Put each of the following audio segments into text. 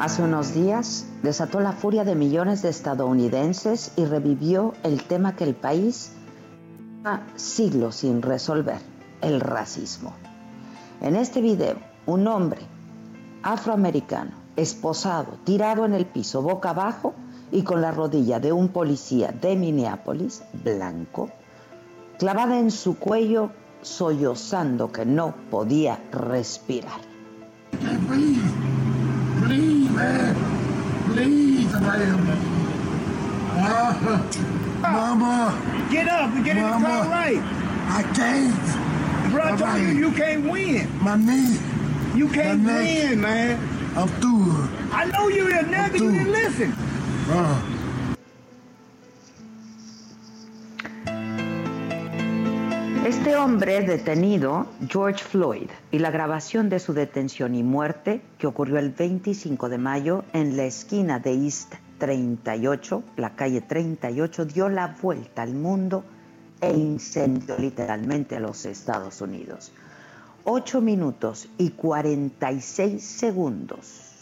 Hace unos días desató la furia de millones de estadounidenses y revivió el tema que el país lleva siglos sin resolver, el racismo. En este video, un hombre afroamericano, esposado, tirado en el piso, boca abajo y con la rodilla de un policía de Minneapolis, blanco, clavada en su cuello, sollozando que no podía respirar. Please, man, please, man. Ah, mama, Get up and get in the Mama. car right. I can't. Bro, I told Mama. you you can't win. My knee, You can't win, man. I'm through. I know you didn't never you didn't listen. Ah, Este hombre detenido, George Floyd, y la grabación de su detención y muerte, que ocurrió el 25 de mayo en la esquina de East 38, la calle 38, dio la vuelta al mundo e incendió literalmente a los Estados Unidos. 8 minutos y 46 segundos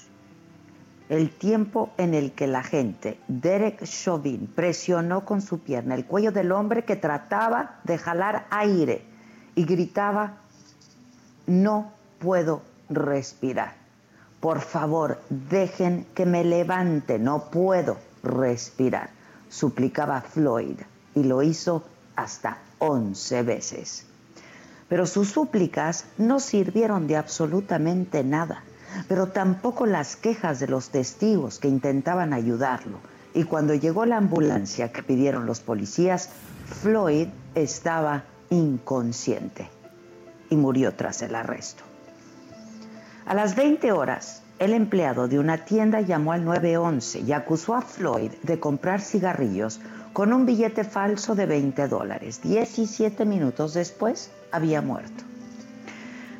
el tiempo en el que la gente, Derek Chauvin, presionó con su pierna el cuello del hombre que trataba de jalar aire y gritaba, no puedo respirar. Por favor, dejen que me levante, no puedo respirar, suplicaba Floyd y lo hizo hasta 11 veces. Pero sus súplicas no sirvieron de absolutamente nada, pero tampoco las quejas de los testigos que intentaban ayudarlo. Y cuando llegó la ambulancia que pidieron los policías, Floyd estaba inconsciente y murió tras el arresto. A las 20 horas, el empleado de una tienda llamó al 911 y acusó a Floyd de comprar cigarrillos con un billete falso de 20 dólares. 17 minutos después, había muerto.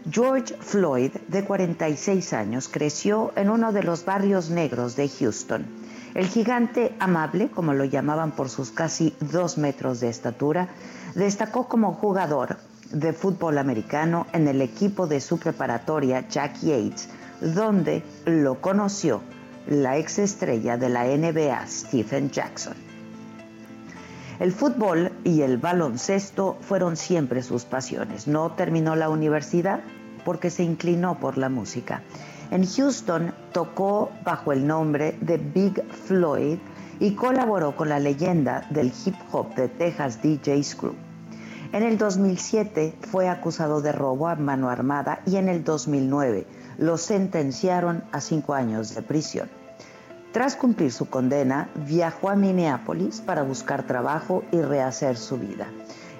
George Floyd, de 46 años, creció en uno de los barrios negros de Houston. El gigante amable, como lo llamaban por sus casi dos metros de estatura, destacó como jugador de fútbol americano en el equipo de su preparatoria Jack Yates, donde lo conoció la exestrella de la NBA Stephen Jackson. El fútbol y el baloncesto fueron siempre sus pasiones. No terminó la universidad porque se inclinó por la música. En Houston tocó bajo el nombre de Big Floyd y colaboró con la leyenda del hip hop de Texas DJ Screw. En el 2007 fue acusado de robo a mano armada y en el 2009 lo sentenciaron a cinco años de prisión. Tras cumplir su condena, viajó a Minneapolis para buscar trabajo y rehacer su vida.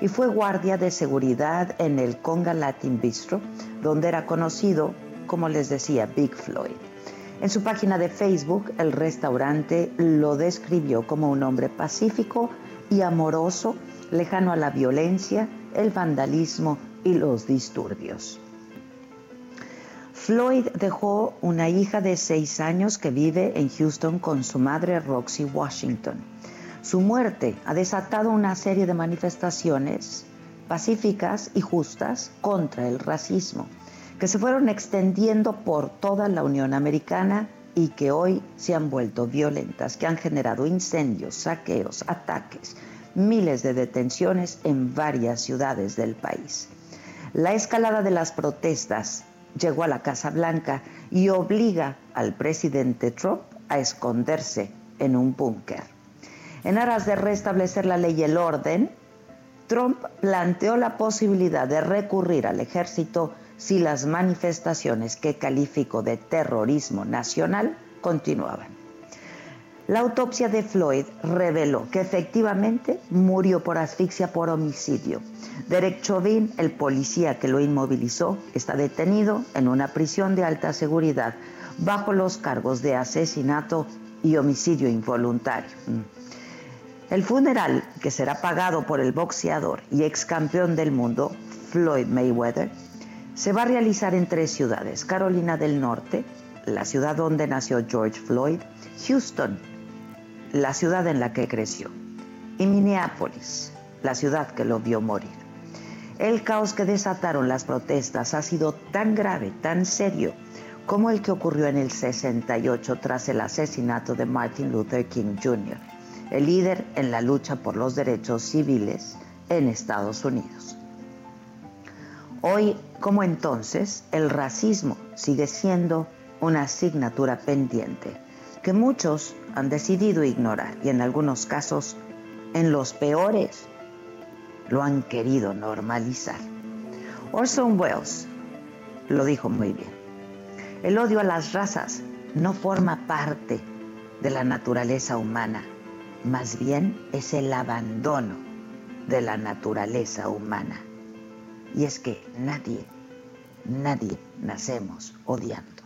Y fue guardia de seguridad en el Conga Latin Bistro, donde era conocido, como les decía, Big Floyd. En su página de Facebook, el restaurante lo describió como un hombre pacífico y amoroso, lejano a la violencia, el vandalismo y los disturbios. Floyd dejó una hija de seis años que vive en Houston con su madre Roxy Washington. Su muerte ha desatado una serie de manifestaciones pacíficas y justas contra el racismo, que se fueron extendiendo por toda la Unión Americana y que hoy se han vuelto violentas, que han generado incendios, saqueos, ataques, miles de detenciones en varias ciudades del país. La escalada de las protestas llegó a la Casa Blanca y obliga al presidente Trump a esconderse en un búnker. En aras de restablecer la ley y el orden, Trump planteó la posibilidad de recurrir al ejército si las manifestaciones que calificó de terrorismo nacional continuaban. La autopsia de Floyd reveló que efectivamente murió por asfixia por homicidio. Derek Chauvin, el policía que lo inmovilizó, está detenido en una prisión de alta seguridad bajo los cargos de asesinato y homicidio involuntario. El funeral, que será pagado por el boxeador y ex campeón del mundo, Floyd Mayweather, se va a realizar en tres ciudades, Carolina del Norte, la ciudad donde nació George Floyd, Houston, la ciudad en la que creció, y Minneapolis, la ciudad que lo vio morir. El caos que desataron las protestas ha sido tan grave, tan serio, como el que ocurrió en el 68 tras el asesinato de Martin Luther King Jr., el líder en la lucha por los derechos civiles en Estados Unidos. Hoy, como entonces, el racismo sigue siendo una asignatura pendiente que muchos han decidido ignorar y en algunos casos, en los peores, lo han querido normalizar. Orson Welles lo dijo muy bien. El odio a las razas no forma parte de la naturaleza humana, más bien es el abandono de la naturaleza humana. Y es que nadie, nadie nacemos odiando.